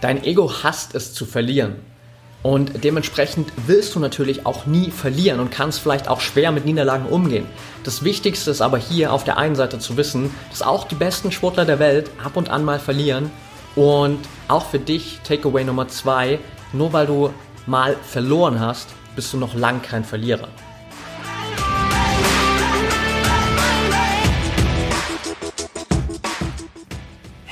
Dein Ego hasst es zu verlieren. Und dementsprechend willst du natürlich auch nie verlieren und kannst vielleicht auch schwer mit Niederlagen umgehen. Das Wichtigste ist aber hier auf der einen Seite zu wissen, dass auch die besten Sportler der Welt ab und an mal verlieren. Und auch für dich, Takeaway Nummer zwei, nur weil du mal verloren hast, bist du noch lang kein Verlierer.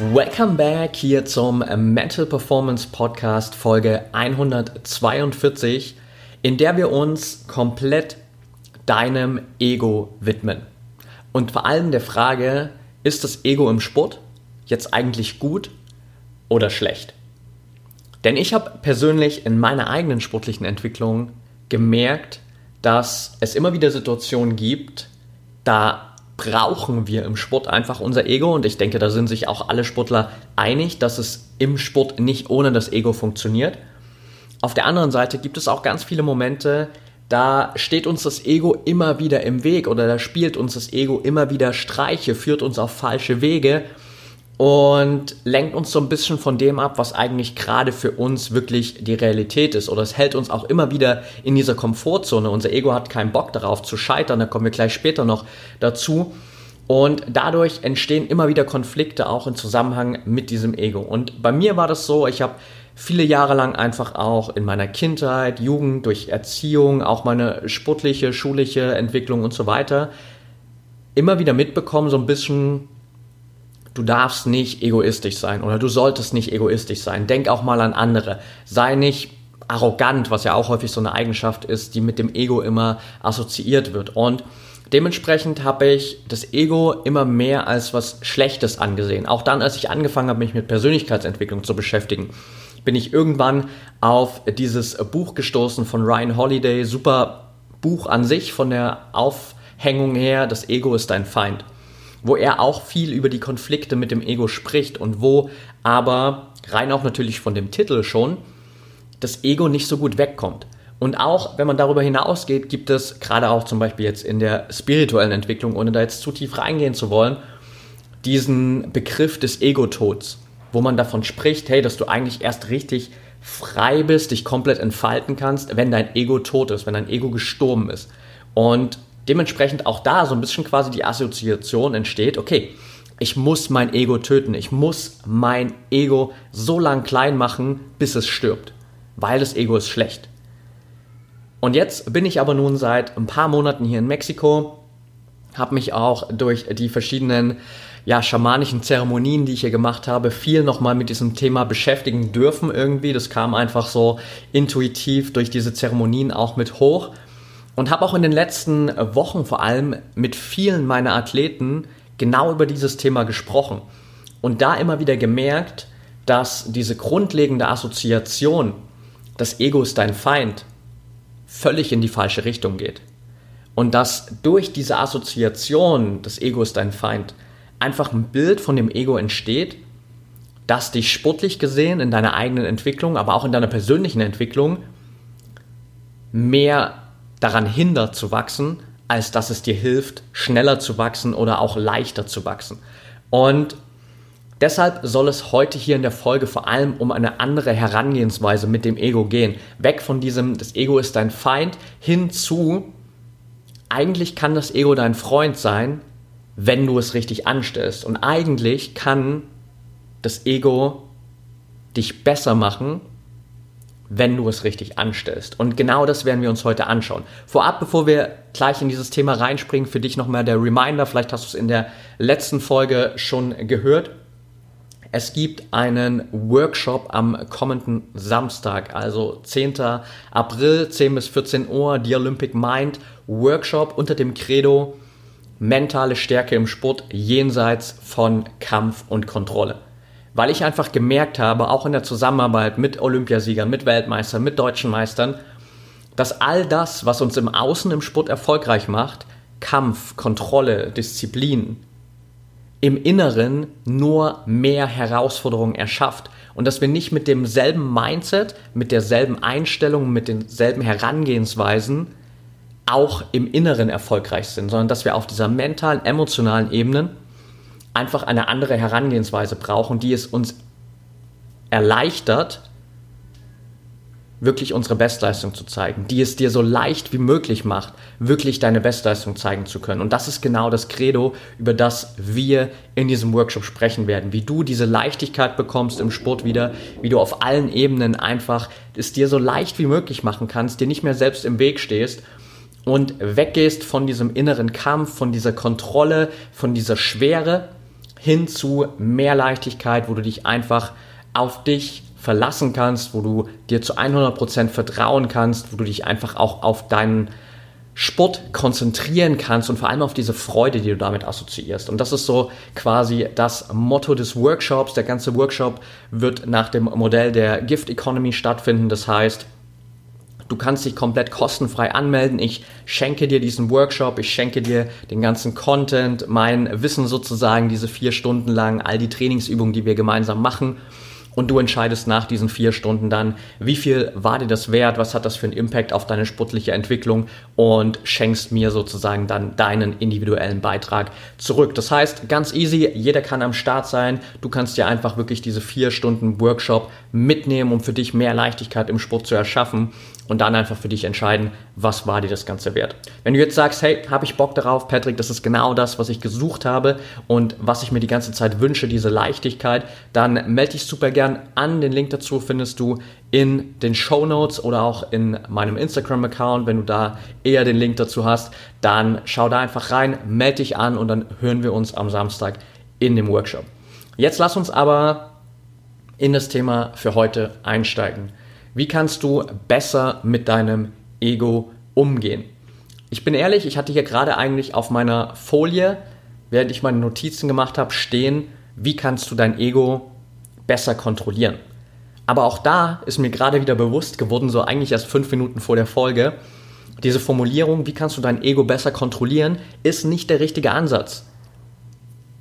Welcome back hier zum Mental Performance Podcast Folge 142, in der wir uns komplett deinem Ego widmen. Und vor allem der Frage, ist das Ego im Sport jetzt eigentlich gut oder schlecht? Denn ich habe persönlich in meiner eigenen sportlichen Entwicklung gemerkt, dass es immer wieder Situationen gibt, da brauchen wir im Sport einfach unser Ego und ich denke, da sind sich auch alle Sportler einig, dass es im Sport nicht ohne das Ego funktioniert. Auf der anderen Seite gibt es auch ganz viele Momente, da steht uns das Ego immer wieder im Weg oder da spielt uns das Ego immer wieder Streiche, führt uns auf falsche Wege und lenkt uns so ein bisschen von dem ab, was eigentlich gerade für uns wirklich die Realität ist. Oder es hält uns auch immer wieder in dieser Komfortzone. Unser Ego hat keinen Bock darauf zu scheitern, da kommen wir gleich später noch dazu. Und dadurch entstehen immer wieder Konflikte auch im Zusammenhang mit diesem Ego. Und bei mir war das so, ich habe viele Jahre lang einfach auch in meiner Kindheit, Jugend, durch Erziehung, auch meine sportliche, schulische Entwicklung und so weiter, immer wieder mitbekommen, so ein bisschen du darfst nicht egoistisch sein oder du solltest nicht egoistisch sein. Denk auch mal an andere. Sei nicht arrogant, was ja auch häufig so eine Eigenschaft ist, die mit dem Ego immer assoziiert wird. Und dementsprechend habe ich das Ego immer mehr als was Schlechtes angesehen. Auch dann, als ich angefangen habe, mich mit Persönlichkeitsentwicklung zu beschäftigen, bin ich irgendwann auf dieses Buch gestoßen von Ryan Holiday. Super Buch an sich, von der Aufhängung her, das Ego ist dein Feind wo er auch viel über die Konflikte mit dem Ego spricht und wo aber rein auch natürlich von dem Titel schon das Ego nicht so gut wegkommt. Und auch wenn man darüber hinausgeht, gibt es gerade auch zum Beispiel jetzt in der spirituellen Entwicklung, ohne da jetzt zu tief reingehen zu wollen, diesen Begriff des Ego-Tods, wo man davon spricht, hey, dass du eigentlich erst richtig frei bist, dich komplett entfalten kannst, wenn dein Ego tot ist, wenn dein Ego gestorben ist. Und dementsprechend auch da so ein bisschen quasi die Assoziation entsteht, okay, ich muss mein Ego töten, ich muss mein Ego so lang klein machen, bis es stirbt, weil das Ego ist schlecht. Und jetzt bin ich aber nun seit ein paar Monaten hier in Mexiko, habe mich auch durch die verschiedenen ja, schamanischen Zeremonien, die ich hier gemacht habe, viel nochmal mit diesem Thema beschäftigen dürfen irgendwie. Das kam einfach so intuitiv durch diese Zeremonien auch mit hoch und habe auch in den letzten Wochen vor allem mit vielen meiner Athleten genau über dieses Thema gesprochen und da immer wieder gemerkt, dass diese grundlegende Assoziation, das Ego ist dein Feind, völlig in die falsche Richtung geht. Und dass durch diese Assoziation, das Ego ist dein Feind, einfach ein Bild von dem Ego entsteht, das dich sportlich gesehen in deiner eigenen Entwicklung, aber auch in deiner persönlichen Entwicklung mehr daran hindert zu wachsen, als dass es dir hilft, schneller zu wachsen oder auch leichter zu wachsen. Und deshalb soll es heute hier in der Folge vor allem um eine andere Herangehensweise mit dem Ego gehen. Weg von diesem, das Ego ist dein Feind, hin zu, eigentlich kann das Ego dein Freund sein, wenn du es richtig anstellst. Und eigentlich kann das Ego dich besser machen, wenn du es richtig anstellst. Und genau das werden wir uns heute anschauen. Vorab, bevor wir gleich in dieses Thema reinspringen, für dich nochmal der Reminder, vielleicht hast du es in der letzten Folge schon gehört. Es gibt einen Workshop am kommenden Samstag, also 10. April, 10 bis 14 Uhr, die Olympic Mind Workshop unter dem Credo mentale Stärke im Sport jenseits von Kampf und Kontrolle. Weil ich einfach gemerkt habe, auch in der Zusammenarbeit mit Olympiasiegern, mit Weltmeistern, mit deutschen Meistern, dass all das, was uns im Außen im Sport erfolgreich macht, Kampf, Kontrolle, Disziplin, im Inneren nur mehr Herausforderungen erschafft. Und dass wir nicht mit demselben Mindset, mit derselben Einstellung, mit denselben Herangehensweisen auch im Inneren erfolgreich sind, sondern dass wir auf dieser mentalen, emotionalen Ebene einfach eine andere Herangehensweise brauchen, die es uns erleichtert, wirklich unsere Bestleistung zu zeigen, die es dir so leicht wie möglich macht, wirklich deine Bestleistung zeigen zu können. Und das ist genau das Credo, über das wir in diesem Workshop sprechen werden, wie du diese Leichtigkeit bekommst im Sport wieder, wie du auf allen Ebenen einfach es dir so leicht wie möglich machen kannst, dir nicht mehr selbst im Weg stehst und weggehst von diesem inneren Kampf, von dieser Kontrolle, von dieser Schwere hin zu mehr Leichtigkeit, wo du dich einfach auf dich verlassen kannst, wo du dir zu 100% vertrauen kannst, wo du dich einfach auch auf deinen Sport konzentrieren kannst und vor allem auf diese Freude, die du damit assoziierst. Und das ist so quasi das Motto des Workshops. Der ganze Workshop wird nach dem Modell der Gift Economy stattfinden. Das heißt, du kannst dich komplett kostenfrei anmelden. Ich schenke dir diesen Workshop, ich schenke dir den ganzen Content, mein Wissen sozusagen, diese vier Stunden lang, all die Trainingsübungen, die wir gemeinsam machen und du entscheidest nach diesen vier Stunden dann, wie viel war dir das wert, was hat das für einen Impact auf deine sportliche Entwicklung und schenkst mir sozusagen dann deinen individuellen Beitrag zurück. Das heißt, ganz easy, jeder kann am Start sein, du kannst dir einfach wirklich diese vier Stunden Workshop mitnehmen, um für dich mehr Leichtigkeit im Sport zu erschaffen und dann einfach für dich entscheiden, was war dir das Ganze wert. Wenn du jetzt sagst, hey, habe ich Bock darauf, Patrick, das ist genau das, was ich gesucht habe und was ich mir die ganze Zeit wünsche, diese Leichtigkeit, dann melde dich super gern an. Den Link dazu findest du in den Show Notes oder auch in meinem Instagram-Account. Wenn du da eher den Link dazu hast, dann schau da einfach rein, melde dich an und dann hören wir uns am Samstag in dem Workshop. Jetzt lass uns aber in das Thema für heute einsteigen. Wie kannst du besser mit deinem Ego umgehen? Ich bin ehrlich, ich hatte hier gerade eigentlich auf meiner Folie, während ich meine Notizen gemacht habe, stehen, wie kannst du dein Ego besser kontrollieren? Aber auch da ist mir gerade wieder bewusst geworden, so eigentlich erst fünf Minuten vor der Folge, diese Formulierung, wie kannst du dein Ego besser kontrollieren, ist nicht der richtige Ansatz.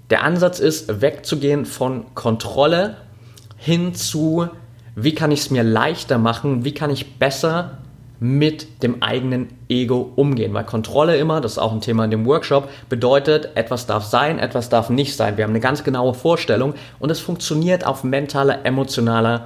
Der Ansatz ist, wegzugehen von Kontrolle hin zu wie kann ich es mir leichter machen, wie kann ich besser mit dem eigenen Ego umgehen. Weil Kontrolle immer, das ist auch ein Thema in dem Workshop, bedeutet, etwas darf sein, etwas darf nicht sein. Wir haben eine ganz genaue Vorstellung und es funktioniert auf mentaler, emotionaler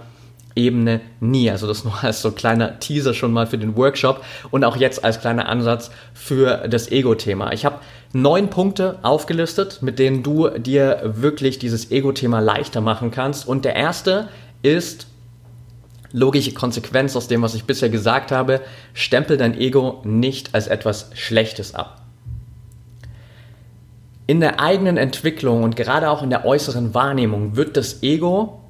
Ebene nie. Also das nur als so kleiner Teaser schon mal für den Workshop und auch jetzt als kleiner Ansatz für das Ego-Thema. Ich habe neun Punkte aufgelistet, mit denen du dir wirklich dieses Ego-Thema leichter machen kannst. Und der erste ist, logische Konsequenz aus dem, was ich bisher gesagt habe, stempel dein Ego nicht als etwas Schlechtes ab. In der eigenen Entwicklung und gerade auch in der äußeren Wahrnehmung wird das Ego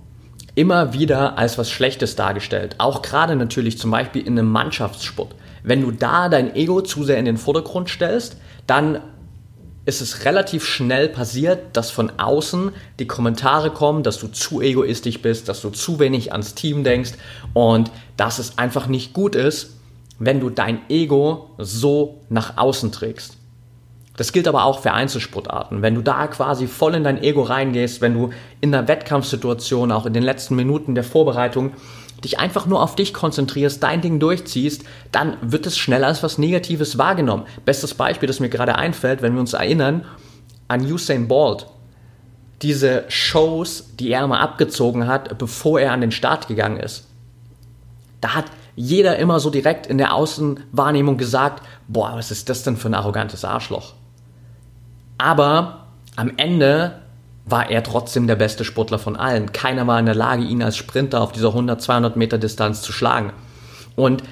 immer wieder als was Schlechtes dargestellt. Auch gerade natürlich zum Beispiel in einem Mannschaftssport. Wenn du da dein Ego zu sehr in den Vordergrund stellst, dann ist es relativ schnell passiert, dass von außen die Kommentare kommen, dass du zu egoistisch bist, dass du zu wenig ans Team denkst und dass es einfach nicht gut ist, wenn du dein Ego so nach außen trägst. Das gilt aber auch für Einzelsportarten. Wenn du da quasi voll in dein Ego reingehst, wenn du in einer Wettkampfsituation, auch in den letzten Minuten der Vorbereitung, dich einfach nur auf dich konzentrierst, dein Ding durchziehst, dann wird es schneller als was Negatives wahrgenommen. Bestes Beispiel, das mir gerade einfällt, wenn wir uns erinnern an Usain Bolt. Diese Shows, die er immer abgezogen hat, bevor er an den Start gegangen ist. Da hat jeder immer so direkt in der Außenwahrnehmung gesagt, boah, was ist das denn für ein arrogantes Arschloch? Aber am Ende war er trotzdem der beste Sportler von allen. Keiner war in der Lage, ihn als Sprinter auf dieser 100, 200 Meter Distanz zu schlagen. Und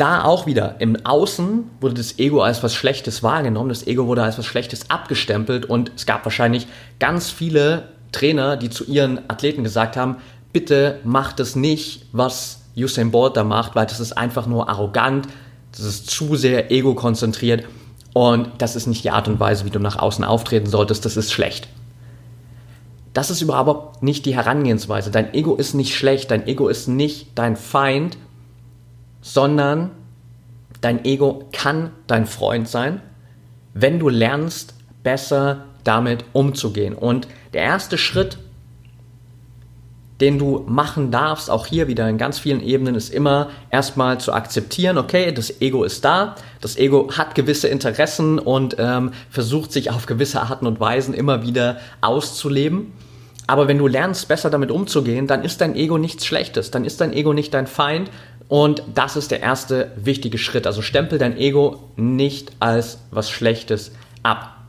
da auch wieder, im Außen wurde das Ego als was Schlechtes wahrgenommen, das Ego wurde als was Schlechtes abgestempelt und es gab wahrscheinlich ganz viele Trainer, die zu ihren Athleten gesagt haben, bitte macht es nicht, was Usain Bolt da macht, weil das ist einfach nur arrogant, das ist zu sehr ego-konzentriert und das ist nicht die Art und Weise, wie du nach außen auftreten solltest, das ist schlecht. Das ist überhaupt nicht die Herangehensweise. Dein Ego ist nicht schlecht, dein Ego ist nicht dein Feind, sondern dein Ego kann dein Freund sein, wenn du lernst, besser damit umzugehen. Und der erste Schritt, den du machen darfst, auch hier wieder in ganz vielen Ebenen, ist immer erstmal zu akzeptieren, okay, das Ego ist da, das Ego hat gewisse Interessen und ähm, versucht sich auf gewisse Arten und Weisen immer wieder auszuleben. Aber wenn du lernst, besser damit umzugehen, dann ist dein Ego nichts Schlechtes, dann ist dein Ego nicht dein Feind und das ist der erste wichtige Schritt. Also stempel dein Ego nicht als was Schlechtes ab.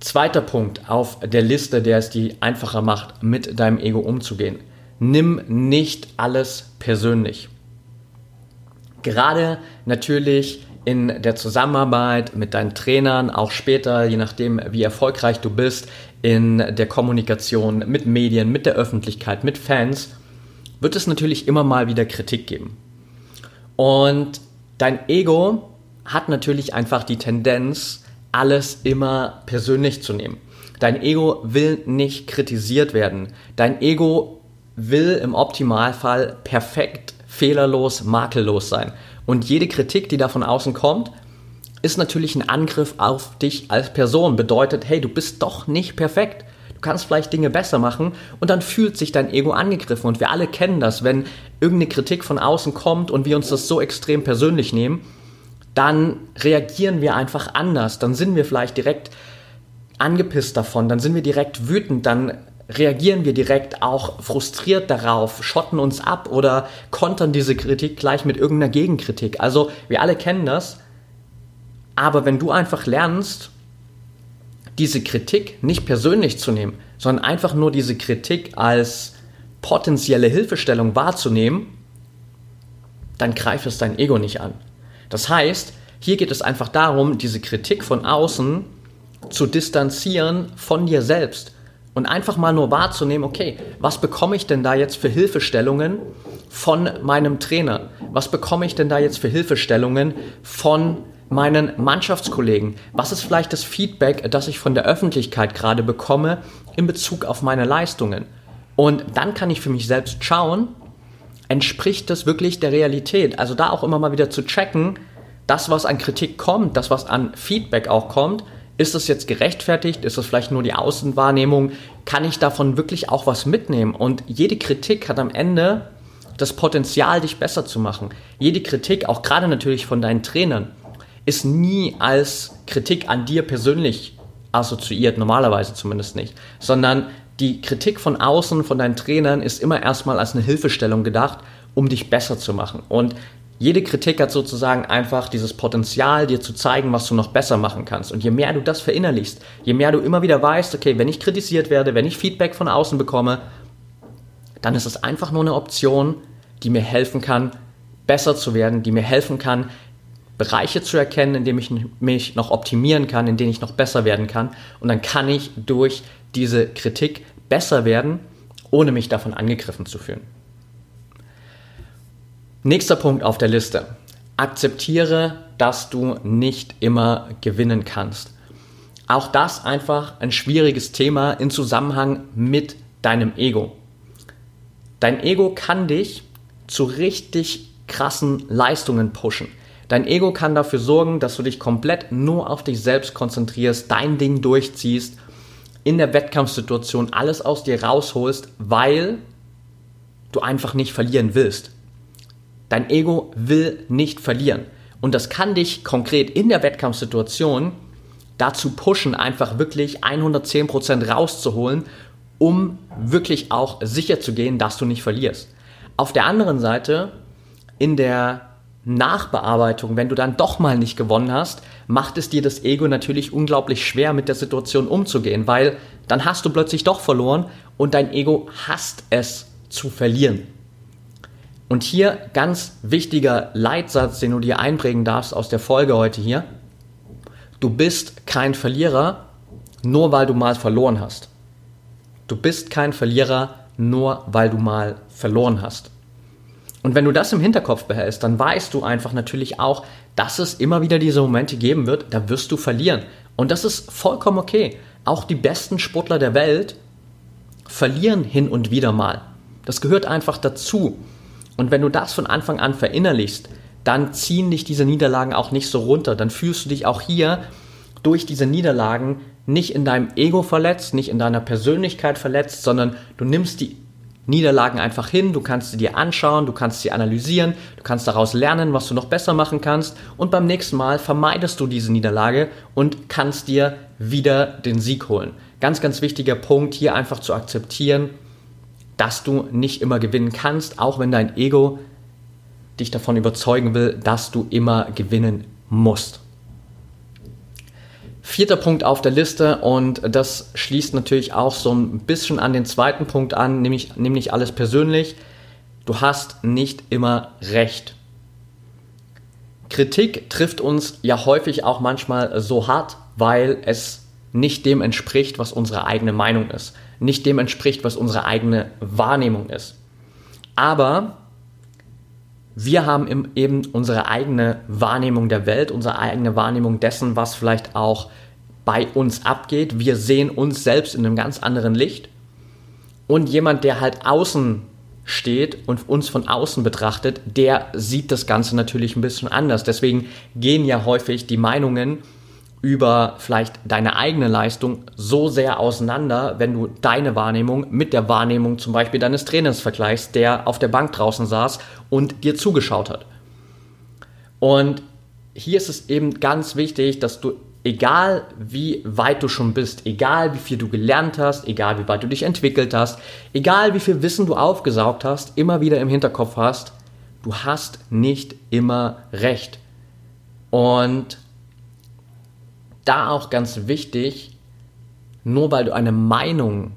Zweiter Punkt auf der Liste, der es dir einfacher macht, mit deinem Ego umzugehen. Nimm nicht alles persönlich. Gerade natürlich in der Zusammenarbeit mit deinen Trainern, auch später, je nachdem, wie erfolgreich du bist, in der Kommunikation mit Medien, mit der Öffentlichkeit, mit Fans, wird es natürlich immer mal wieder Kritik geben. Und dein Ego hat natürlich einfach die Tendenz, alles immer persönlich zu nehmen. Dein Ego will nicht kritisiert werden. Dein Ego will im Optimalfall perfekt, fehlerlos, makellos sein. Und jede Kritik, die da von außen kommt, ist natürlich ein Angriff auf dich als Person. Bedeutet, hey, du bist doch nicht perfekt. Du kannst vielleicht Dinge besser machen und dann fühlt sich dein Ego angegriffen. Und wir alle kennen das, wenn irgendeine Kritik von außen kommt und wir uns das so extrem persönlich nehmen, dann reagieren wir einfach anders. Dann sind wir vielleicht direkt angepisst davon, dann sind wir direkt wütend, dann reagieren wir direkt auch frustriert darauf, schotten uns ab oder kontern diese Kritik gleich mit irgendeiner Gegenkritik. Also wir alle kennen das. Aber wenn du einfach lernst, diese Kritik nicht persönlich zu nehmen, sondern einfach nur diese Kritik als potenzielle Hilfestellung wahrzunehmen, dann greift es dein Ego nicht an. Das heißt, hier geht es einfach darum, diese Kritik von außen zu distanzieren von dir selbst und einfach mal nur wahrzunehmen, okay, was bekomme ich denn da jetzt für Hilfestellungen von meinem Trainer? Was bekomme ich denn da jetzt für Hilfestellungen von meinen Mannschaftskollegen? Was ist vielleicht das Feedback, das ich von der Öffentlichkeit gerade bekomme in Bezug auf meine Leistungen? Und dann kann ich für mich selbst schauen, entspricht das wirklich der Realität? Also da auch immer mal wieder zu checken, das, was an Kritik kommt, das, was an Feedback auch kommt, ist das jetzt gerechtfertigt? Ist das vielleicht nur die Außenwahrnehmung? Kann ich davon wirklich auch was mitnehmen? Und jede Kritik hat am Ende das Potenzial, dich besser zu machen. Jede Kritik, auch gerade natürlich von deinen Trainern, ist nie als Kritik an dir persönlich assoziiert, normalerweise zumindest nicht, sondern die Kritik von außen, von deinen Trainern, ist immer erstmal als eine Hilfestellung gedacht, um dich besser zu machen. Und jede Kritik hat sozusagen einfach dieses Potenzial, dir zu zeigen, was du noch besser machen kannst. Und je mehr du das verinnerlichst, je mehr du immer wieder weißt, okay, wenn ich kritisiert werde, wenn ich Feedback von außen bekomme, dann ist es einfach nur eine Option, die mir helfen kann, besser zu werden, die mir helfen kann, Bereiche zu erkennen, in denen ich mich noch optimieren kann, in denen ich noch besser werden kann. Und dann kann ich durch diese Kritik besser werden, ohne mich davon angegriffen zu fühlen. Nächster Punkt auf der Liste. Akzeptiere, dass du nicht immer gewinnen kannst. Auch das einfach ein schwieriges Thema in Zusammenhang mit deinem Ego. Dein Ego kann dich zu richtig krassen Leistungen pushen. Dein Ego kann dafür sorgen, dass du dich komplett nur auf dich selbst konzentrierst, dein Ding durchziehst in der Wettkampfsituation alles aus dir rausholst, weil du einfach nicht verlieren willst. Dein Ego will nicht verlieren. Und das kann dich konkret in der Wettkampfsituation dazu pushen, einfach wirklich 110% rauszuholen, um wirklich auch sicher zu gehen, dass du nicht verlierst. Auf der anderen Seite, in der Nachbearbeitung, wenn du dann doch mal nicht gewonnen hast, macht es dir das Ego natürlich unglaublich schwer, mit der Situation umzugehen, weil dann hast du plötzlich doch verloren und dein Ego hasst es zu verlieren. Und hier ganz wichtiger Leitsatz, den du dir einprägen darfst aus der Folge heute hier. Du bist kein Verlierer, nur weil du mal verloren hast. Du bist kein Verlierer, nur weil du mal verloren hast. Und wenn du das im Hinterkopf behältst, dann weißt du einfach natürlich auch, dass es immer wieder diese Momente geben wird, da wirst du verlieren. Und das ist vollkommen okay. auch die besten Sportler der Welt verlieren hin und wieder mal. Das gehört einfach dazu. Und wenn du das von Anfang an verinnerlichst, dann ziehen dich diese Niederlagen auch nicht so runter. Dann fühlst du dich auch hier durch diese Niederlagen nicht in deinem Ego verletzt, nicht in deiner Persönlichkeit verletzt, sondern du nimmst die Niederlagen einfach hin, du kannst sie dir anschauen, du kannst sie analysieren, du kannst daraus lernen, was du noch besser machen kannst und beim nächsten Mal vermeidest du diese Niederlage und kannst dir wieder den Sieg holen. Ganz, ganz wichtiger Punkt hier einfach zu akzeptieren, dass du nicht immer gewinnen kannst, auch wenn dein Ego dich davon überzeugen will, dass du immer gewinnen musst. Vierter Punkt auf der Liste und das schließt natürlich auch so ein bisschen an den zweiten Punkt an, nämlich, nämlich alles persönlich. Du hast nicht immer recht. Kritik trifft uns ja häufig auch manchmal so hart, weil es nicht dem entspricht, was unsere eigene Meinung ist, nicht dem entspricht, was unsere eigene Wahrnehmung ist. Aber wir haben eben unsere eigene Wahrnehmung der Welt, unsere eigene Wahrnehmung dessen, was vielleicht auch bei uns abgeht. Wir sehen uns selbst in einem ganz anderen Licht. Und jemand, der halt außen steht und uns von außen betrachtet, der sieht das Ganze natürlich ein bisschen anders. Deswegen gehen ja häufig die Meinungen über vielleicht deine eigene Leistung so sehr auseinander, wenn du deine Wahrnehmung mit der Wahrnehmung zum Beispiel deines Trainers vergleichst, der auf der Bank draußen saß und dir zugeschaut hat. Und hier ist es eben ganz wichtig, dass du, egal wie weit du schon bist, egal wie viel du gelernt hast, egal wie weit du dich entwickelt hast, egal wie viel Wissen du aufgesaugt hast, immer wieder im Hinterkopf hast, du hast nicht immer recht. Und da auch ganz wichtig, nur weil du eine Meinung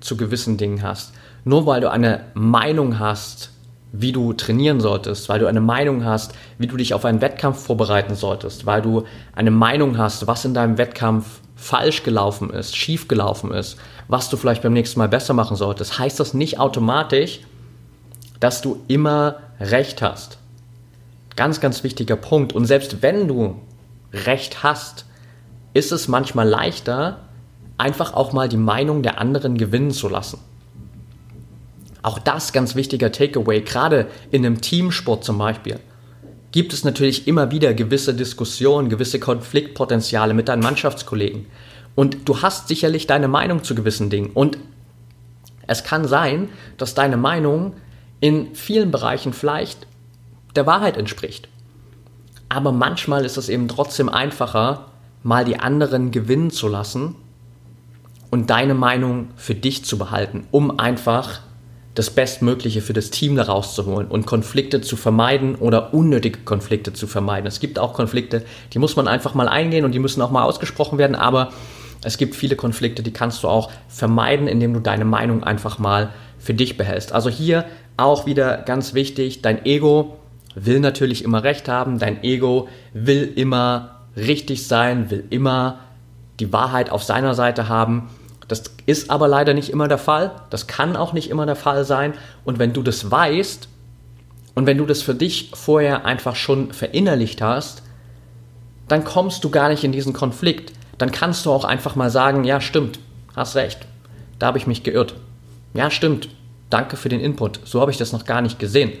zu gewissen Dingen hast, nur weil du eine Meinung hast, wie du trainieren solltest, weil du eine Meinung hast, wie du dich auf einen Wettkampf vorbereiten solltest, weil du eine Meinung hast, was in deinem Wettkampf falsch gelaufen ist, schief gelaufen ist, was du vielleicht beim nächsten Mal besser machen solltest, heißt das nicht automatisch, dass du immer recht hast. Ganz, ganz wichtiger Punkt. Und selbst wenn du recht hast, ist es manchmal leichter, einfach auch mal die Meinung der anderen gewinnen zu lassen. Auch das ganz wichtiger Takeaway, gerade in einem Teamsport zum Beispiel, gibt es natürlich immer wieder gewisse Diskussionen, gewisse Konfliktpotenziale mit deinen Mannschaftskollegen. Und du hast sicherlich deine Meinung zu gewissen Dingen. Und es kann sein, dass deine Meinung in vielen Bereichen vielleicht der Wahrheit entspricht. Aber manchmal ist es eben trotzdem einfacher, mal die anderen gewinnen zu lassen und deine Meinung für dich zu behalten, um einfach das Bestmögliche für das Team daraus zu holen und Konflikte zu vermeiden oder unnötige Konflikte zu vermeiden. Es gibt auch Konflikte, die muss man einfach mal eingehen und die müssen auch mal ausgesprochen werden, aber es gibt viele Konflikte, die kannst du auch vermeiden, indem du deine Meinung einfach mal für dich behältst. Also hier auch wieder ganz wichtig, dein Ego will natürlich immer recht haben, dein Ego will immer richtig sein, will immer die Wahrheit auf seiner Seite haben. Das ist aber leider nicht immer der Fall. Das kann auch nicht immer der Fall sein. Und wenn du das weißt und wenn du das für dich vorher einfach schon verinnerlicht hast, dann kommst du gar nicht in diesen Konflikt. Dann kannst du auch einfach mal sagen, ja stimmt, hast recht, da habe ich mich geirrt. Ja stimmt, danke für den Input, so habe ich das noch gar nicht gesehen.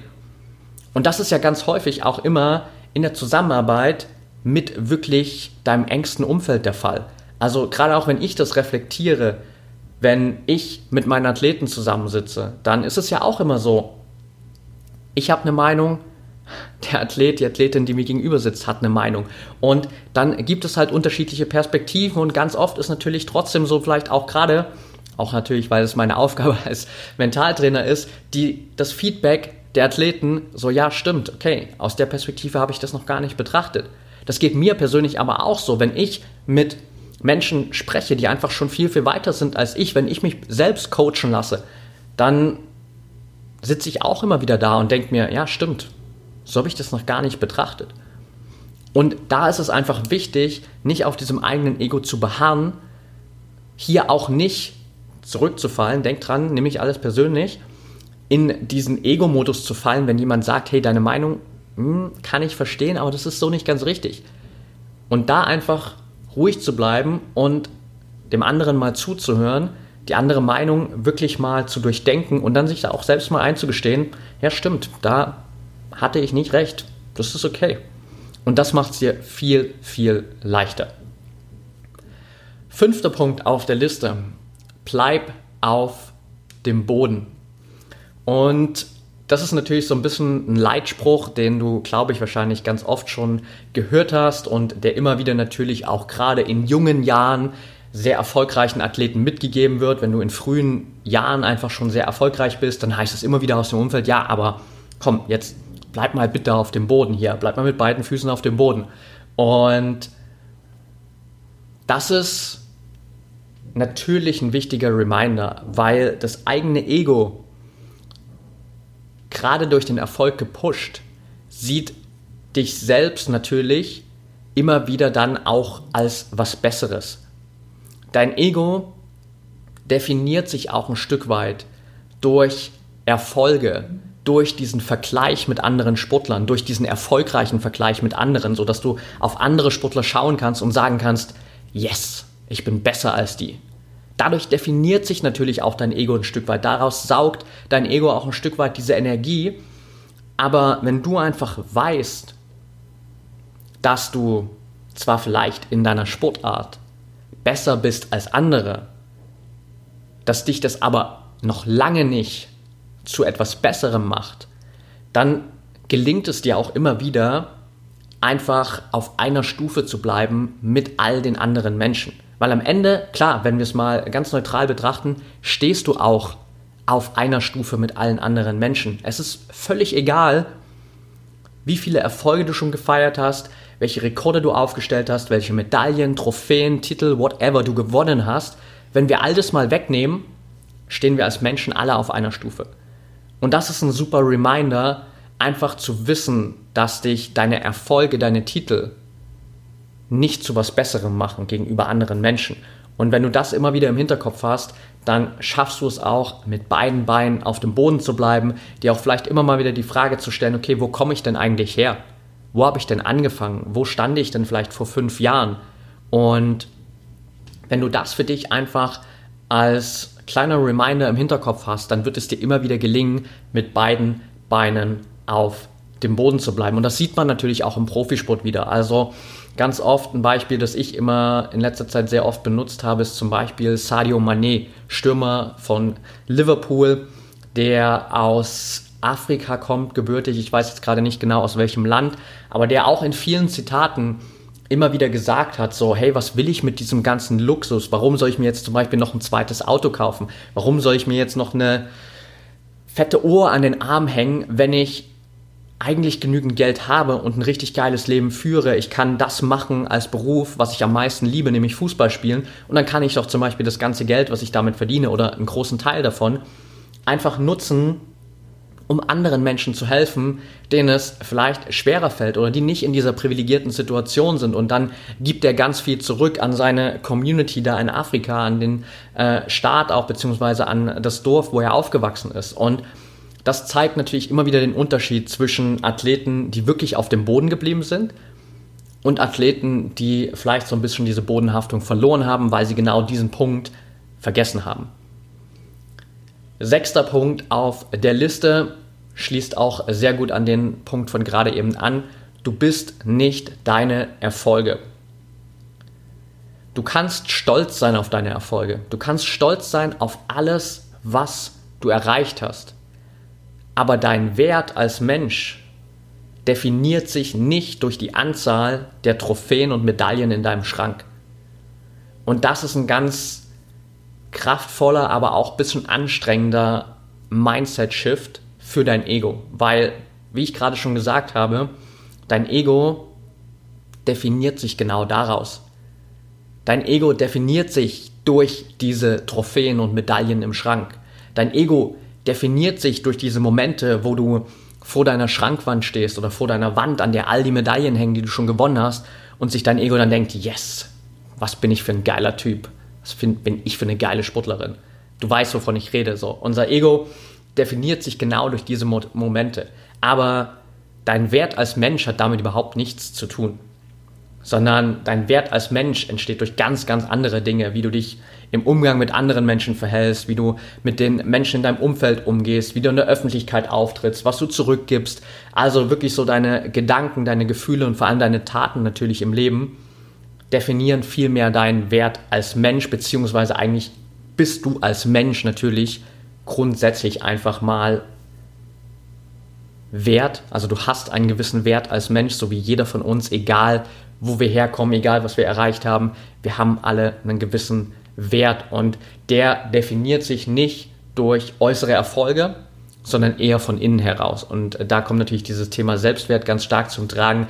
Und das ist ja ganz häufig auch immer in der Zusammenarbeit mit wirklich deinem engsten Umfeld der Fall. Also gerade auch wenn ich das reflektiere, wenn ich mit meinen Athleten zusammensitze, dann ist es ja auch immer so, ich habe eine Meinung, der Athlet, die Athletin, die mir gegenüber sitzt, hat eine Meinung. Und dann gibt es halt unterschiedliche Perspektiven und ganz oft ist natürlich trotzdem so vielleicht auch gerade, auch natürlich, weil es meine Aufgabe als Mentaltrainer ist, die, das Feedback der Athleten so, ja, stimmt, okay, aus der Perspektive habe ich das noch gar nicht betrachtet. Das geht mir persönlich aber auch so, wenn ich mit Menschen spreche, die einfach schon viel, viel weiter sind als ich, wenn ich mich selbst coachen lasse, dann sitze ich auch immer wieder da und denke mir, ja, stimmt, so habe ich das noch gar nicht betrachtet. Und da ist es einfach wichtig, nicht auf diesem eigenen Ego zu beharren, hier auch nicht zurückzufallen, denk dran, nehme ich alles persönlich, in diesen Ego-Modus zu fallen, wenn jemand sagt, hey, deine Meinung hm, kann ich verstehen, aber das ist so nicht ganz richtig. Und da einfach ruhig zu bleiben und dem anderen mal zuzuhören, die andere Meinung wirklich mal zu durchdenken und dann sich da auch selbst mal einzugestehen, ja stimmt, da hatte ich nicht recht, das ist okay. Und das macht es dir viel, viel leichter. Fünfter Punkt auf der Liste. Bleib auf dem Boden. Und das ist natürlich so ein bisschen ein Leitspruch, den du, glaube ich, wahrscheinlich ganz oft schon gehört hast und der immer wieder natürlich auch gerade in jungen Jahren sehr erfolgreichen Athleten mitgegeben wird. Wenn du in frühen Jahren einfach schon sehr erfolgreich bist, dann heißt es immer wieder aus dem Umfeld, ja, aber komm, jetzt bleib mal bitte auf dem Boden hier, bleib mal mit beiden Füßen auf dem Boden. Und das ist natürlich ein wichtiger Reminder, weil das eigene Ego gerade durch den Erfolg gepusht sieht dich selbst natürlich immer wieder dann auch als was Besseres. Dein Ego definiert sich auch ein Stück weit durch Erfolge, durch diesen Vergleich mit anderen Sportlern, durch diesen erfolgreichen Vergleich mit anderen, sodass du auf andere Sportler schauen kannst und sagen kannst, yes, ich bin besser als die. Dadurch definiert sich natürlich auch dein Ego ein Stück weit. Daraus saugt dein Ego auch ein Stück weit diese Energie. Aber wenn du einfach weißt, dass du zwar vielleicht in deiner Sportart besser bist als andere, dass dich das aber noch lange nicht zu etwas Besserem macht, dann gelingt es dir auch immer wieder, einfach auf einer Stufe zu bleiben mit all den anderen Menschen. Weil am Ende, klar, wenn wir es mal ganz neutral betrachten, stehst du auch auf einer Stufe mit allen anderen Menschen. Es ist völlig egal, wie viele Erfolge du schon gefeiert hast, welche Rekorde du aufgestellt hast, welche Medaillen, Trophäen, Titel, whatever du gewonnen hast. Wenn wir all das mal wegnehmen, stehen wir als Menschen alle auf einer Stufe. Und das ist ein super Reminder, einfach zu wissen, dass dich deine Erfolge, deine Titel nicht zu was Besserem machen gegenüber anderen Menschen. Und wenn du das immer wieder im Hinterkopf hast, dann schaffst du es auch, mit beiden Beinen auf dem Boden zu bleiben, dir auch vielleicht immer mal wieder die Frage zu stellen, okay, wo komme ich denn eigentlich her? Wo habe ich denn angefangen? Wo stand ich denn vielleicht vor fünf Jahren? Und wenn du das für dich einfach als kleiner Reminder im Hinterkopf hast, dann wird es dir immer wieder gelingen, mit beiden Beinen auf dem Boden zu bleiben. Und das sieht man natürlich auch im Profisport wieder. Also ganz oft ein Beispiel, das ich immer in letzter Zeit sehr oft benutzt habe, ist zum Beispiel Sadio Mané, Stürmer von Liverpool, der aus Afrika kommt, gebürtig. Ich weiß jetzt gerade nicht genau aus welchem Land, aber der auch in vielen Zitaten immer wieder gesagt hat, so, hey, was will ich mit diesem ganzen Luxus? Warum soll ich mir jetzt zum Beispiel noch ein zweites Auto kaufen? Warum soll ich mir jetzt noch eine fette Uhr an den Arm hängen, wenn ich eigentlich genügend Geld habe und ein richtig geiles Leben führe, ich kann das machen als Beruf, was ich am meisten liebe, nämlich Fußball spielen. Und dann kann ich doch zum Beispiel das ganze Geld, was ich damit verdiene oder einen großen Teil davon, einfach nutzen, um anderen Menschen zu helfen, denen es vielleicht schwerer fällt oder die nicht in dieser privilegierten Situation sind. Und dann gibt er ganz viel zurück an seine Community da in Afrika, an den äh, Staat auch, beziehungsweise an das Dorf, wo er aufgewachsen ist. Und das zeigt natürlich immer wieder den Unterschied zwischen Athleten, die wirklich auf dem Boden geblieben sind und Athleten, die vielleicht so ein bisschen diese Bodenhaftung verloren haben, weil sie genau diesen Punkt vergessen haben. Sechster Punkt auf der Liste schließt auch sehr gut an den Punkt von gerade eben an. Du bist nicht deine Erfolge. Du kannst stolz sein auf deine Erfolge. Du kannst stolz sein auf alles, was du erreicht hast. Aber dein Wert als Mensch definiert sich nicht durch die Anzahl der Trophäen und Medaillen in deinem Schrank. Und das ist ein ganz kraftvoller, aber auch ein bisschen anstrengender Mindset-Shift für dein Ego. Weil, wie ich gerade schon gesagt habe, dein Ego definiert sich genau daraus. Dein Ego definiert sich durch diese Trophäen und Medaillen im Schrank. Dein Ego definiert sich durch diese Momente, wo du vor deiner Schrankwand stehst oder vor deiner Wand, an der all die Medaillen hängen, die du schon gewonnen hast, und sich dein Ego dann denkt, yes, was bin ich für ein geiler Typ was bin ich für eine geile Sportlerin? Du weißt, wovon ich rede. So. Unser Ego definiert sich genau durch diese Mo Momente. Aber dein Wert als Mensch hat damit überhaupt nichts zu tun. Sondern dein Wert als Mensch entsteht durch ganz, ganz andere Dinge, wie du dich im Umgang mit anderen Menschen verhältst, wie du mit den Menschen in deinem Umfeld umgehst, wie du in der Öffentlichkeit auftrittst, was du zurückgibst. Also wirklich so deine Gedanken, deine Gefühle und vor allem deine Taten natürlich im Leben definieren viel mehr deinen Wert als Mensch, beziehungsweise eigentlich bist du als Mensch natürlich grundsätzlich einfach mal Wert, also du hast einen gewissen Wert als Mensch, so wie jeder von uns, egal wo wir herkommen, egal was wir erreicht haben, wir haben alle einen gewissen Wert und der definiert sich nicht durch äußere Erfolge, sondern eher von innen heraus. Und da kommt natürlich dieses Thema Selbstwert ganz stark zum Tragen.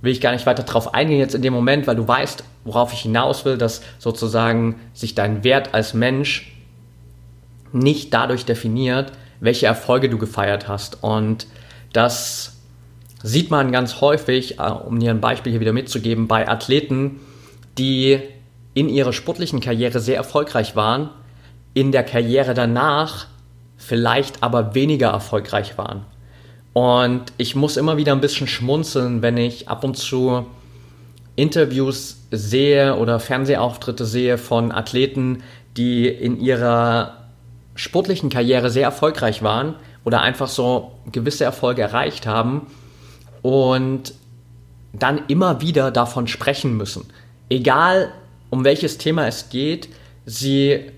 Will ich gar nicht weiter drauf eingehen jetzt in dem Moment, weil du weißt, worauf ich hinaus will, dass sozusagen sich dein Wert als Mensch nicht dadurch definiert, welche Erfolge du gefeiert hast. Und das sieht man ganz häufig, äh, um dir ein Beispiel hier wieder mitzugeben, bei Athleten, die in ihrer sportlichen Karriere sehr erfolgreich waren, in der Karriere danach vielleicht aber weniger erfolgreich waren. Und ich muss immer wieder ein bisschen schmunzeln, wenn ich ab und zu Interviews sehe oder Fernsehauftritte sehe von Athleten, die in ihrer sportlichen Karriere sehr erfolgreich waren oder einfach so gewisse Erfolge erreicht haben und dann immer wieder davon sprechen müssen. Egal um welches Thema es geht, sie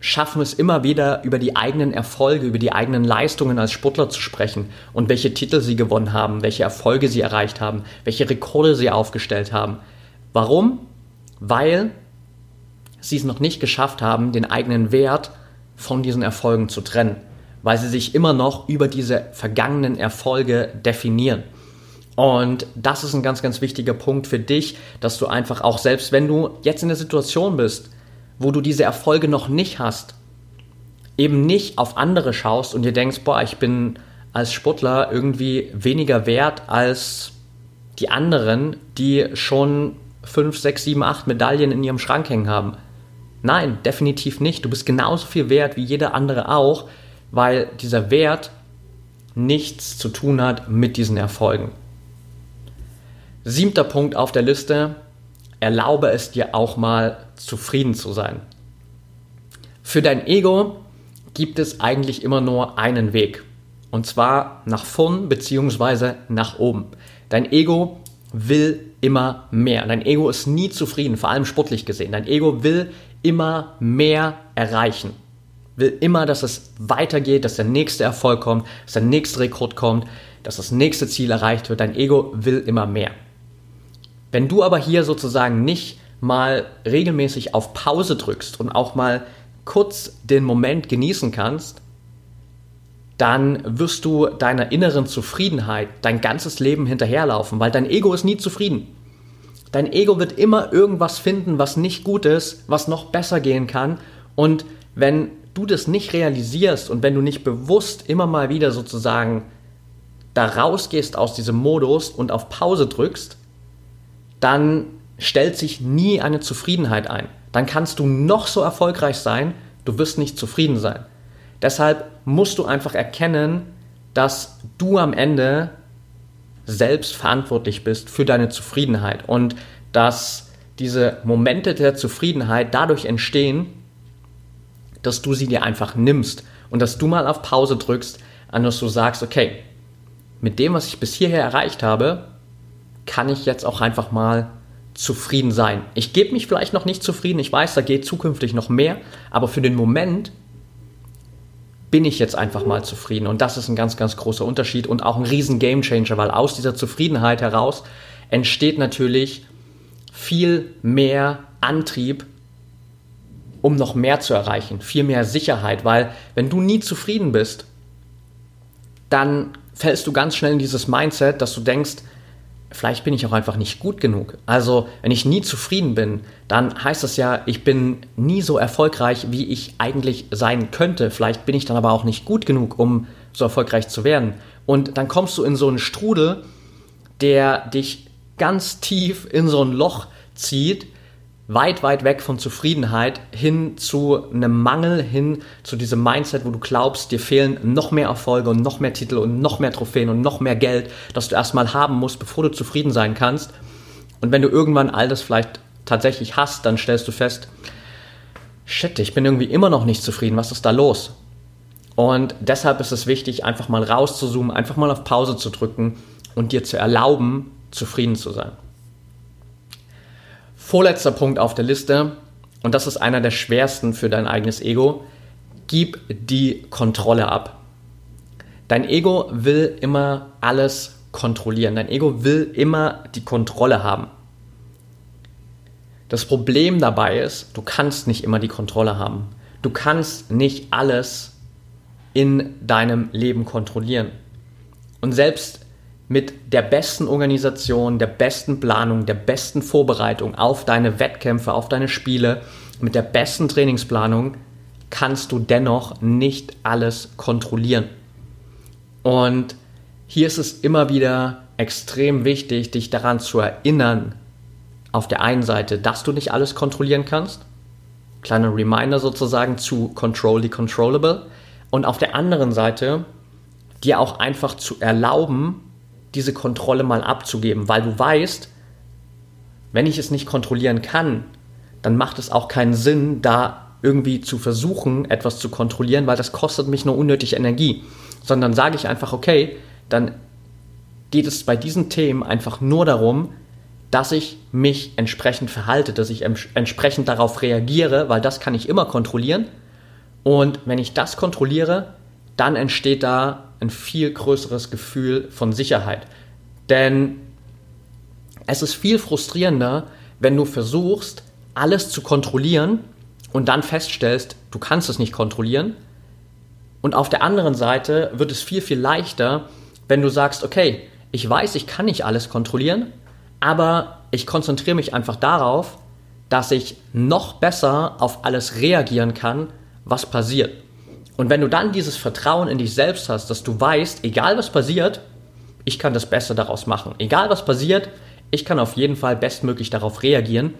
schaffen es immer wieder über die eigenen Erfolge, über die eigenen Leistungen als Sportler zu sprechen und welche Titel sie gewonnen haben, welche Erfolge sie erreicht haben, welche Rekorde sie aufgestellt haben. Warum? Weil sie es noch nicht geschafft haben, den eigenen Wert von diesen Erfolgen zu trennen, weil sie sich immer noch über diese vergangenen Erfolge definieren. Und das ist ein ganz, ganz wichtiger Punkt für dich, dass du einfach auch, selbst wenn du jetzt in der Situation bist, wo du diese Erfolge noch nicht hast, eben nicht auf andere schaust und dir denkst, boah, ich bin als Sportler irgendwie weniger wert als die anderen, die schon 5, 6, 7, 8 Medaillen in ihrem Schrank hängen haben. Nein, definitiv nicht. Du bist genauso viel wert wie jeder andere auch, weil dieser Wert nichts zu tun hat mit diesen Erfolgen. Siebter Punkt auf der Liste, erlaube es dir auch mal zufrieden zu sein. Für dein Ego gibt es eigentlich immer nur einen Weg. Und zwar nach vorn bzw. nach oben. Dein Ego will immer mehr. Dein Ego ist nie zufrieden, vor allem sportlich gesehen. Dein Ego will immer mehr erreichen. Will immer, dass es weitergeht, dass der nächste Erfolg kommt, dass der nächste Rekord kommt, dass das nächste Ziel erreicht wird. Dein Ego will immer mehr. Wenn du aber hier sozusagen nicht mal regelmäßig auf Pause drückst und auch mal kurz den Moment genießen kannst, dann wirst du deiner inneren Zufriedenheit dein ganzes Leben hinterherlaufen, weil dein Ego ist nie zufrieden. Dein Ego wird immer irgendwas finden, was nicht gut ist, was noch besser gehen kann. Und wenn du das nicht realisierst und wenn du nicht bewusst immer mal wieder sozusagen da rausgehst aus diesem Modus und auf Pause drückst, dann stellt sich nie eine Zufriedenheit ein. Dann kannst du noch so erfolgreich sein, du wirst nicht zufrieden sein. Deshalb musst du einfach erkennen, dass du am Ende selbst verantwortlich bist für deine Zufriedenheit und dass diese Momente der Zufriedenheit dadurch entstehen, dass du sie dir einfach nimmst und dass du mal auf Pause drückst, an dass du sagst, okay, mit dem, was ich bis hierher erreicht habe, kann ich jetzt auch einfach mal zufrieden sein. Ich gebe mich vielleicht noch nicht zufrieden, ich weiß, da geht zukünftig noch mehr, aber für den Moment bin ich jetzt einfach mal zufrieden. Und das ist ein ganz, ganz großer Unterschied und auch ein riesen Gamechanger, weil aus dieser Zufriedenheit heraus entsteht natürlich viel mehr Antrieb, um noch mehr zu erreichen, viel mehr Sicherheit, weil wenn du nie zufrieden bist, dann fällst du ganz schnell in dieses Mindset, dass du denkst, vielleicht bin ich auch einfach nicht gut genug. Also, wenn ich nie zufrieden bin, dann heißt das ja, ich bin nie so erfolgreich, wie ich eigentlich sein könnte. Vielleicht bin ich dann aber auch nicht gut genug, um so erfolgreich zu werden. Und dann kommst du in so einen Strudel, der dich ganz tief in so ein Loch zieht, weit, weit weg von Zufriedenheit hin zu einem Mangel, hin zu diesem Mindset, wo du glaubst, dir fehlen noch mehr Erfolge und noch mehr Titel und noch mehr Trophäen und noch mehr Geld, das du erstmal haben musst, bevor du zufrieden sein kannst. Und wenn du irgendwann all das vielleicht tatsächlich hast, dann stellst du fest, shit, ich bin irgendwie immer noch nicht zufrieden, was ist da los? Und deshalb ist es wichtig, einfach mal rauszuzoomen, einfach mal auf Pause zu drücken und dir zu erlauben, zufrieden zu sein. Vorletzter Punkt auf der Liste, und das ist einer der schwersten für dein eigenes Ego, gib die Kontrolle ab. Dein Ego will immer alles kontrollieren. Dein Ego will immer die Kontrolle haben. Das Problem dabei ist, du kannst nicht immer die Kontrolle haben. Du kannst nicht alles in deinem Leben kontrollieren. Und selbst mit der besten Organisation, der besten Planung, der besten Vorbereitung auf deine Wettkämpfe, auf deine Spiele, mit der besten Trainingsplanung kannst du dennoch nicht alles kontrollieren. Und hier ist es immer wieder extrem wichtig, dich daran zu erinnern, auf der einen Seite, dass du nicht alles kontrollieren kannst, kleiner Reminder sozusagen zu Control the Controllable, und auf der anderen Seite dir auch einfach zu erlauben, diese Kontrolle mal abzugeben, weil du weißt, wenn ich es nicht kontrollieren kann, dann macht es auch keinen Sinn, da irgendwie zu versuchen, etwas zu kontrollieren, weil das kostet mich nur unnötig Energie. Sondern sage ich einfach, okay, dann geht es bei diesen Themen einfach nur darum, dass ich mich entsprechend verhalte, dass ich entsprechend darauf reagiere, weil das kann ich immer kontrollieren. Und wenn ich das kontrolliere, dann entsteht da ein viel größeres Gefühl von Sicherheit. Denn es ist viel frustrierender, wenn du versuchst, alles zu kontrollieren und dann feststellst, du kannst es nicht kontrollieren. Und auf der anderen Seite wird es viel, viel leichter, wenn du sagst, okay, ich weiß, ich kann nicht alles kontrollieren, aber ich konzentriere mich einfach darauf, dass ich noch besser auf alles reagieren kann, was passiert. Und wenn du dann dieses Vertrauen in dich selbst hast, dass du weißt, egal was passiert, ich kann das Beste daraus machen. Egal was passiert, ich kann auf jeden Fall bestmöglich darauf reagieren.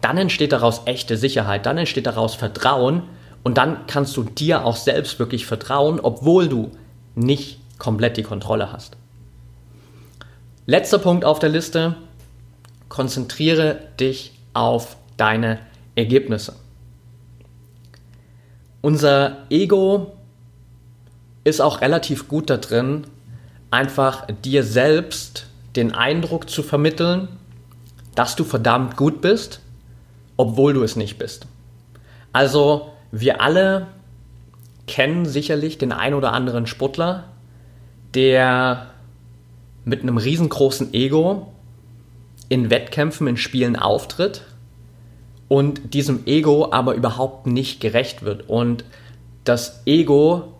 Dann entsteht daraus echte Sicherheit, dann entsteht daraus Vertrauen und dann kannst du dir auch selbst wirklich vertrauen, obwohl du nicht komplett die Kontrolle hast. Letzter Punkt auf der Liste, konzentriere dich auf deine Ergebnisse. Unser Ego ist auch relativ gut da drin, einfach dir selbst den Eindruck zu vermitteln, dass du verdammt gut bist, obwohl du es nicht bist. Also wir alle kennen sicherlich den ein oder anderen Sportler, der mit einem riesengroßen Ego in Wettkämpfen, in Spielen auftritt und diesem Ego aber überhaupt nicht gerecht wird. Und das Ego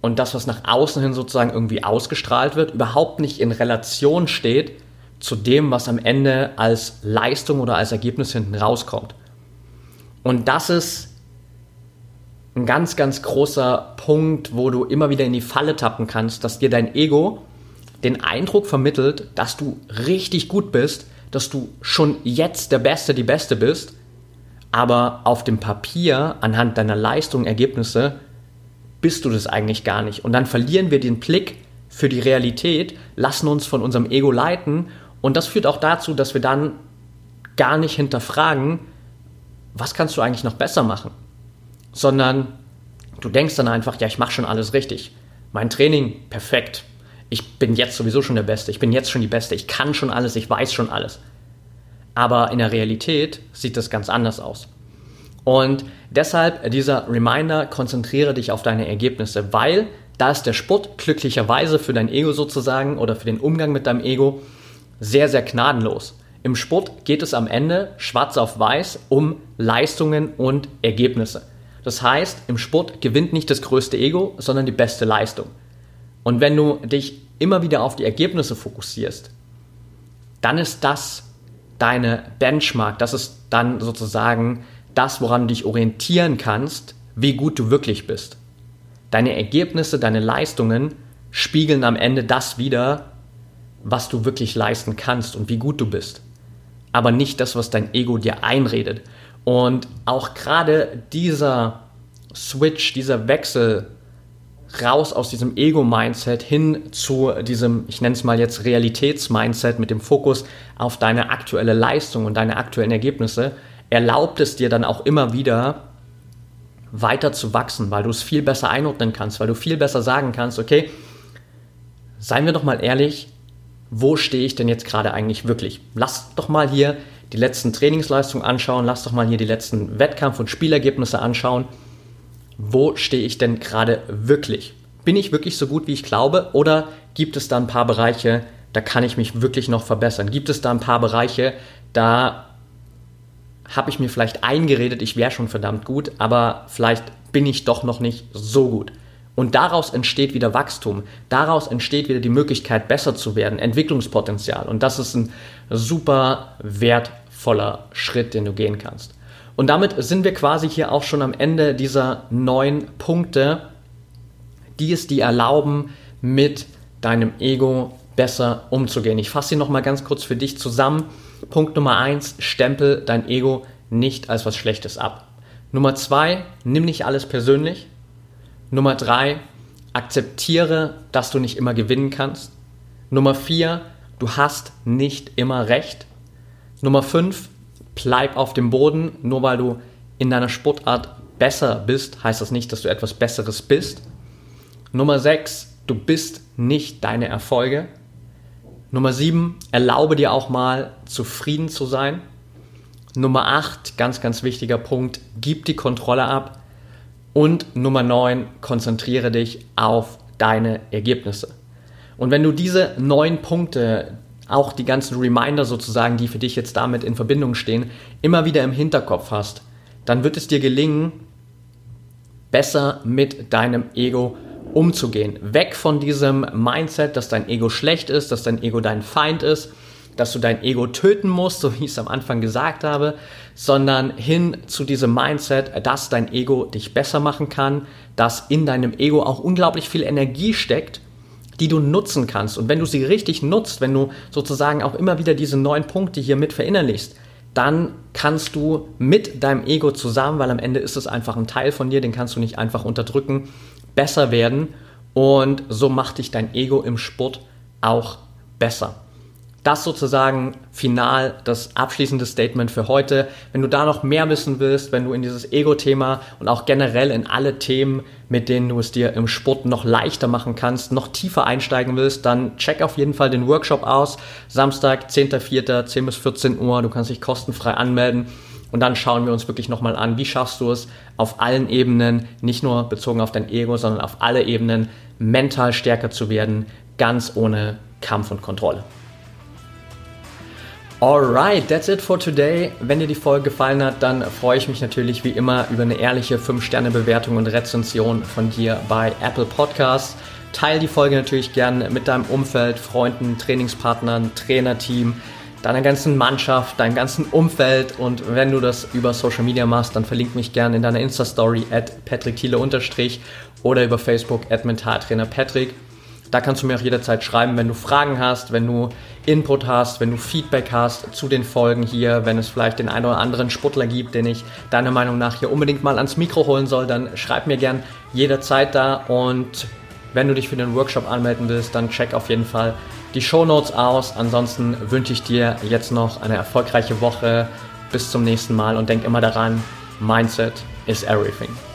und das, was nach außen hin sozusagen irgendwie ausgestrahlt wird, überhaupt nicht in Relation steht zu dem, was am Ende als Leistung oder als Ergebnis hinten rauskommt. Und das ist ein ganz, ganz großer Punkt, wo du immer wieder in die Falle tappen kannst, dass dir dein Ego den Eindruck vermittelt, dass du richtig gut bist, dass du schon jetzt der Beste, die Beste bist aber auf dem Papier, anhand deiner Leistung, Ergebnisse, bist du das eigentlich gar nicht. Und dann verlieren wir den Blick für die Realität, lassen uns von unserem Ego leiten und das führt auch dazu, dass wir dann gar nicht hinterfragen, was kannst du eigentlich noch besser machen, sondern du denkst dann einfach, ja, ich mache schon alles richtig. Mein Training perfekt. Ich bin jetzt sowieso schon der Beste. Ich bin jetzt schon die Beste. Ich kann schon alles. Ich weiß schon alles. Aber in der Realität sieht das ganz anders aus. Und deshalb dieser Reminder, konzentriere dich auf deine Ergebnisse, weil da ist der Sport glücklicherweise für dein Ego sozusagen oder für den Umgang mit deinem Ego sehr, sehr gnadenlos. Im Sport geht es am Ende schwarz auf weiß um Leistungen und Ergebnisse. Das heißt, im Sport gewinnt nicht das größte Ego, sondern die beste Leistung. Und wenn du dich immer wieder auf die Ergebnisse fokussierst, dann ist das deine Benchmark, das ist dann sozusagen das, woran du dich orientieren kannst, wie gut du wirklich bist. Deine Ergebnisse, deine Leistungen spiegeln am Ende das wieder, was du wirklich leisten kannst und wie gut du bist. Aber nicht das, was dein Ego dir einredet. Und auch gerade dieser Switch, dieser Wechsel raus aus diesem Ego-Mindset hin zu diesem, ich nenne es mal jetzt Realitäts-Mindset mit dem Fokus auf deine aktuelle Leistung und deine aktuellen Ergebnisse, erlaubt es dir dann auch immer wieder weiter zu wachsen, weil du es viel besser einordnen kannst, weil du viel besser sagen kannst, okay, seien wir doch mal ehrlich, wo stehe ich denn jetzt gerade eigentlich wirklich? Lass doch mal hier die letzten Trainingsleistungen anschauen, lass doch mal hier die letzten Wettkampf- und Spielergebnisse anschauen. Wo stehe ich denn gerade wirklich? Bin ich wirklich so gut, wie ich glaube? Oder gibt es da ein paar Bereiche, da kann ich mich wirklich noch verbessern? Gibt es da ein paar Bereiche, da habe ich mir vielleicht eingeredet, ich wäre schon verdammt gut, aber vielleicht bin ich doch noch nicht so gut. Und daraus entsteht wieder Wachstum. Daraus entsteht wieder die Möglichkeit, besser zu werden, Entwicklungspotenzial. Und das ist ein super wertvoller Schritt, den du gehen kannst. Und damit sind wir quasi hier auch schon am Ende dieser neun Punkte, die es dir erlauben, mit deinem Ego besser umzugehen. Ich fasse sie nochmal ganz kurz für dich zusammen. Punkt Nummer eins: stempel dein Ego nicht als was Schlechtes ab. Nummer zwei: nimm nicht alles persönlich. Nummer drei, akzeptiere, dass du nicht immer gewinnen kannst. Nummer vier, du hast nicht immer recht. Nummer fünf, bleib auf dem Boden. Nur weil du in deiner Sportart besser bist, heißt das nicht, dass du etwas Besseres bist. Nummer sechs, du bist nicht deine Erfolge. Nummer sieben, erlaube dir auch mal zufrieden zu sein. Nummer acht, ganz, ganz wichtiger Punkt, gib die Kontrolle ab. Und Nummer 9, konzentriere dich auf deine Ergebnisse. Und wenn du diese neun Punkte, auch die ganzen Reminder sozusagen, die für dich jetzt damit in Verbindung stehen, immer wieder im Hinterkopf hast, dann wird es dir gelingen, besser mit deinem Ego umzugehen. Weg von diesem Mindset, dass dein Ego schlecht ist, dass dein Ego dein Feind ist dass du dein Ego töten musst, so wie ich es am Anfang gesagt habe, sondern hin zu diesem Mindset, dass dein Ego dich besser machen kann, dass in deinem Ego auch unglaublich viel Energie steckt, die du nutzen kannst. Und wenn du sie richtig nutzt, wenn du sozusagen auch immer wieder diese neuen Punkte hier mit verinnerlichst, dann kannst du mit deinem Ego zusammen, weil am Ende ist es einfach ein Teil von dir, den kannst du nicht einfach unterdrücken, besser werden und so macht dich dein Ego im Sport auch besser das sozusagen final das abschließende Statement für heute. Wenn du da noch mehr wissen willst, wenn du in dieses Ego-Thema und auch generell in alle Themen, mit denen du es dir im Sport noch leichter machen kannst, noch tiefer einsteigen willst, dann check auf jeden Fall den Workshop aus. Samstag, 10.04., 10 bis 14 Uhr. Du kannst dich kostenfrei anmelden. Und dann schauen wir uns wirklich nochmal an, wie schaffst du es auf allen Ebenen, nicht nur bezogen auf dein Ego, sondern auf alle Ebenen mental stärker zu werden, ganz ohne Kampf und Kontrolle. Alright, that's it for today. Wenn dir die Folge gefallen hat, dann freue ich mich natürlich wie immer über eine ehrliche 5-Sterne-Bewertung und Rezension von dir bei Apple Podcasts. Teil die Folge natürlich gern mit deinem Umfeld, Freunden, Trainingspartnern, Trainerteam, deiner ganzen Mannschaft, deinem ganzen Umfeld und wenn du das über Social Media machst, dann verlink mich gern in deiner Insta-Story at patrick oder über Facebook at Mentaltrainer Patrick. Da kannst du mir auch jederzeit schreiben, wenn du Fragen hast, wenn du Input hast, wenn du Feedback hast zu den Folgen hier, wenn es vielleicht den einen oder anderen Sportler gibt, den ich deiner Meinung nach hier unbedingt mal ans Mikro holen soll, dann schreib mir gern jederzeit da und wenn du dich für den Workshop anmelden willst, dann check auf jeden Fall die Show Notes aus. Ansonsten wünsche ich dir jetzt noch eine erfolgreiche Woche. Bis zum nächsten Mal und denk immer daran, Mindset is everything.